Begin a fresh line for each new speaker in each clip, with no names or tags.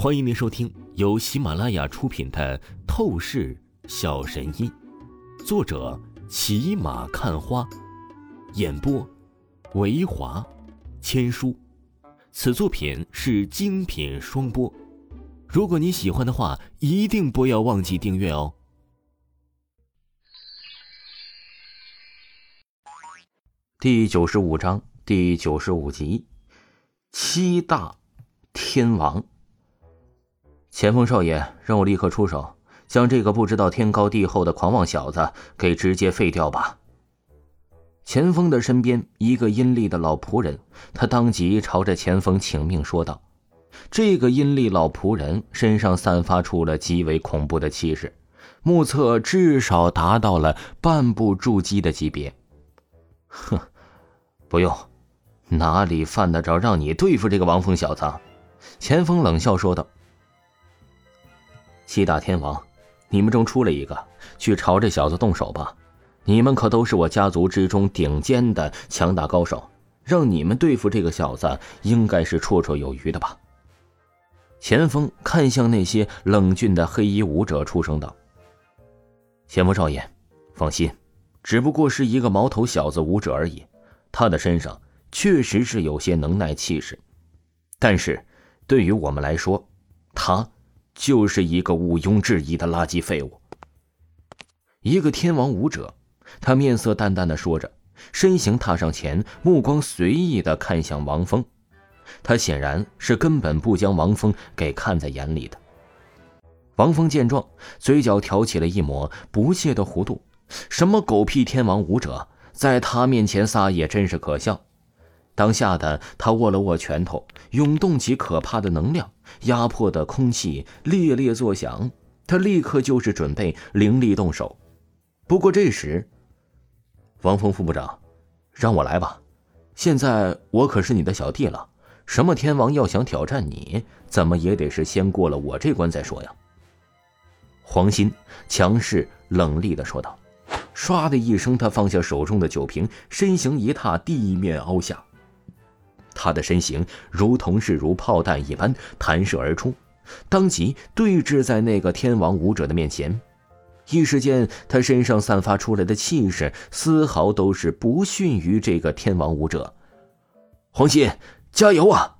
欢迎您收听由喜马拉雅出品的《透视小神医》，作者骑马看花，演播维华千书。此作品是精品双播。如果你喜欢的话，一定不要忘记订阅哦。
第九十五章第九十五集，七大天王。前锋少爷，让我立刻出手，将这个不知道天高地厚的狂妄小子给直接废掉吧。前锋的身边，一个阴厉的老仆人，他当即朝着前锋请命说道：“这个阴厉老仆人身上散发出了极为恐怖的气势，目测至少达到了半步筑基的级别。”哼，不用，哪里犯得着让你对付这个王峰小子？前锋冷笑说道。七大天王，你们中出了一个，去朝这小子动手吧。你们可都是我家族之中顶尖的强大高手，让你们对付这个小子，应该是绰绰有余的吧？前锋看向那些冷峻的黑衣武者，出声道：“前锋少爷，放心，只不过是一个毛头小子武者而已。他的身上确实是有些能耐气势，但是对于我们来说，他……”就是一个毋庸置疑的垃圾废物。一个天王武者，他面色淡淡的说着，身形踏上前，目光随意的看向王峰。他显然是根本不将王峰给看在眼里的。王峰见状，嘴角挑起了一抹不屑的弧度。什么狗屁天王武者，在他面前撒野，真是可笑。当下的他握了握拳头，涌动起可怕的能量，压迫的空气猎猎作响。他立刻就是准备凌厉动手。不过这时，王峰副部长，让我来吧。现在我可是你的小弟了，什么天王要想挑战你，怎么也得是先过了我这关再说呀。黄鑫强势冷厉的说道。唰的一声，他放下手中的酒瓶，身形一踏，地面凹下。他的身形如同是如炮弹一般弹射而出，当即对峙在那个天王武者的面前。一时间，他身上散发出来的气势丝毫都是不逊于这个天王武者。黄鑫，加油啊！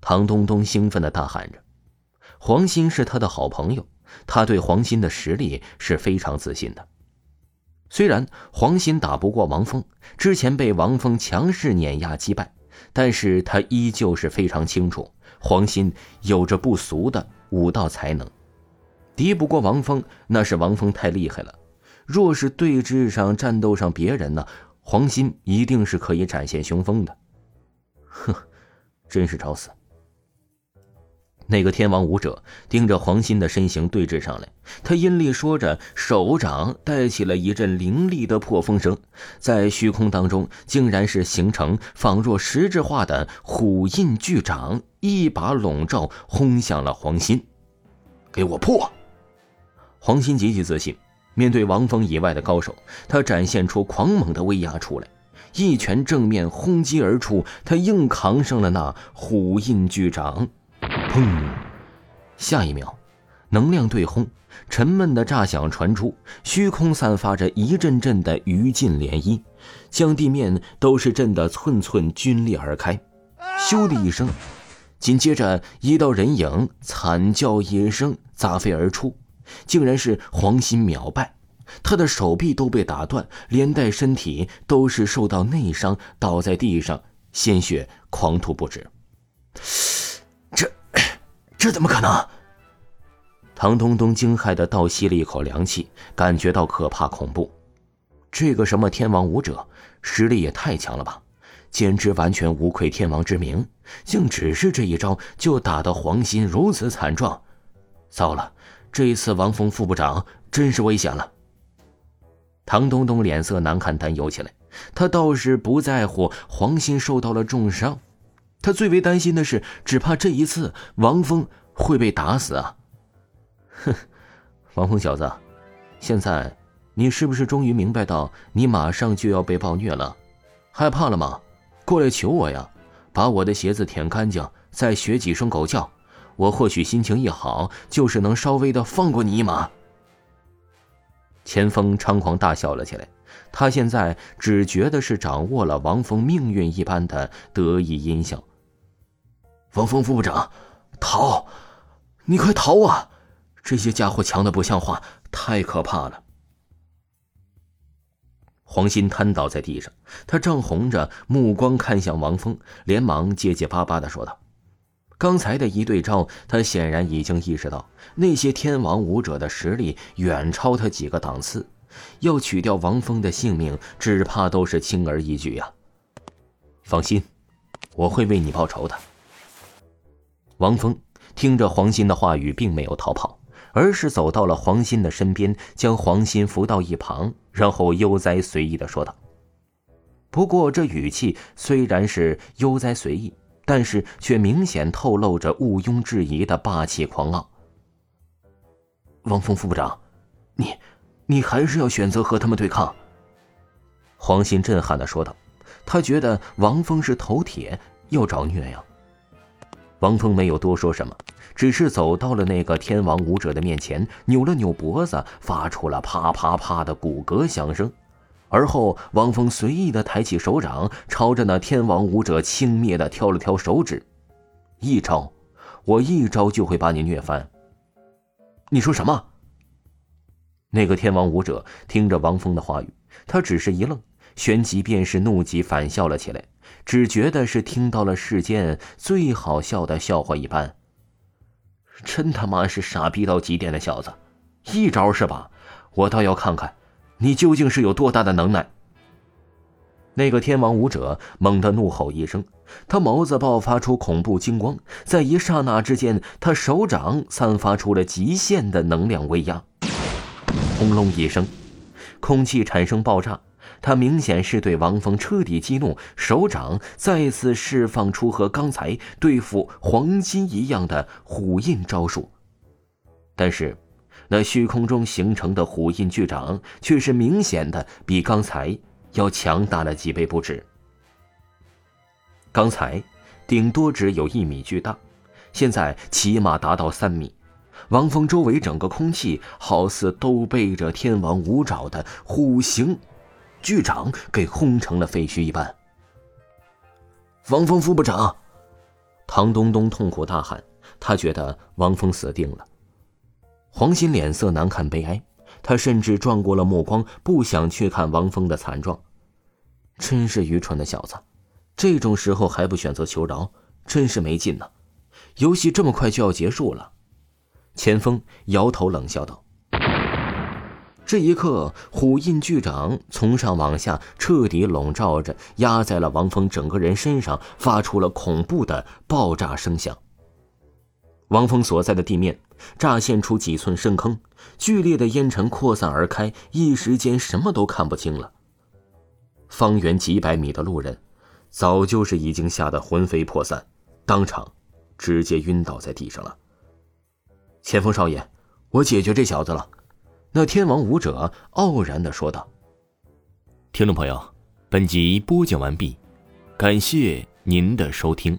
唐东东兴奋的大喊着。黄鑫是他的好朋友，他对黄鑫的实力是非常自信的。虽然黄鑫打不过王峰，之前被王峰强势碾压击败。但是他依旧是非常清楚，黄鑫有着不俗的武道才能，敌不过王峰，那是王峰太厉害了。若是对峙上、战斗上别人呢，黄鑫一定是可以展现雄风的。哼，真是找死！那个天王武者盯着黄鑫的身形对峙上来，他阴厉说着，手掌带起了一阵凌厉的破风声，在虚空当中竟然是形成仿若实质化的虎印巨掌，一把笼罩，轰向了黄鑫。给我破！黄鑫极其自信，面对王峰以外的高手，他展现出狂猛的威压出来，一拳正面轰击而出，他硬扛上了那虎印巨掌。砰！下一秒，能量对轰，沉闷的炸响传出，虚空散发着一阵阵的余烬涟漪，将地面都是震得寸寸皲裂而开。咻的一声，紧接着一道人影惨叫一声砸飞而出，竟然是黄鑫秒败，他的手臂都被打断，连带身体都是受到内伤，倒在地上，鲜血狂吐不止。这怎么可能？唐东东惊骇的倒吸了一口凉气，感觉到可怕恐怖。这个什么天王武者，实力也太强了吧！简直完全无愧天王之名，竟只是这一招就打得黄鑫如此惨状。糟了，这一次王峰副部长真是危险了。唐东东脸色难看，担忧起来。他倒是不在乎黄鑫受到了重伤。他最为担心的是，只怕这一次王峰会被打死啊！哼，王峰小子，现在你是不是终于明白到你马上就要被暴虐了？害怕了吗？过来求我呀！把我的鞋子舔干净，再学几声狗叫，我或许心情一好，就是能稍微的放过你一马。钱锋猖狂大笑了起来，他现在只觉得是掌握了王峰命运一般的得意阴笑。王峰副部长，逃！你快逃啊！这些家伙强的不像话，太可怕了。黄鑫瘫倒在地上，他涨红着目光看向王峰，连忙结结巴巴的说道：“刚才的一对招，他显然已经意识到那些天王武者的实力远超他几个档次，要取掉王峰的性命，只怕都是轻而易举呀。放心，我会为你报仇的。”王峰听着黄鑫的话语，并没有逃跑。而是走到了黄鑫的身边，将黄鑫扶到一旁，然后悠哉随意的说道：“不过这语气虽然是悠哉随意，但是却明显透露着毋庸置疑的霸气狂傲。”王峰副部长，你，你还是要选择和他们对抗？”黄鑫震撼的说道，他觉得王峰是头铁，要找虐呀。王峰没有多说什么。只是走到了那个天王武者的面前，扭了扭脖子，发出了啪啪啪的骨骼响声。而后，王峰随意的抬起手掌，朝着那天王武者轻蔑的挑了挑手指：“一招，我一招就会把你虐翻。”你说什么？那个天王武者听着王峰的话语，他只是一愣，旋即便是怒极反笑了起来，只觉得是听到了世间最好笑的笑话一般。真他妈是傻逼到极点的小子，一招是吧？我倒要看看，你究竟是有多大的能耐。那个天王武者猛地怒吼一声，他眸子爆发出恐怖金光，在一刹那之间，他手掌散发出了极限的能量威压，轰隆一声，空气产生爆炸。他明显是对王峰彻底激怒，手掌再次释放出和刚才对付黄金一样的虎印招数，但是，那虚空中形成的虎印巨掌却是明显的比刚才要强大了几倍不止。刚才顶多只有一米巨大，现在起码达到三米。王峰周围整个空气好似都被这天王五爪的虎形。剧场给轰成了废墟一般。王峰副部长，唐东东痛苦大喊，他觉得王峰死定了。黄鑫脸色难看悲哀，他甚至转过了目光，不想去看王峰的惨状。真是愚蠢的小子，这种时候还不选择求饶，真是没劲呢。游戏这么快就要结束了，钱锋摇头冷笑道。这一刻，虎印巨掌从上往下彻底笼罩着，压在了王峰整个人身上，发出了恐怖的爆炸声响。王峰所在的地面乍现出几寸深坑，剧烈的烟尘扩散而开，一时间什么都看不清了。方圆几百米的路人，早就是已经吓得魂飞魄散，当场直接晕倒在地上了。前锋少爷，我解决这小子了。那天王武者傲然的说道：“
听众朋友，本集播讲完毕，感谢您的收听。”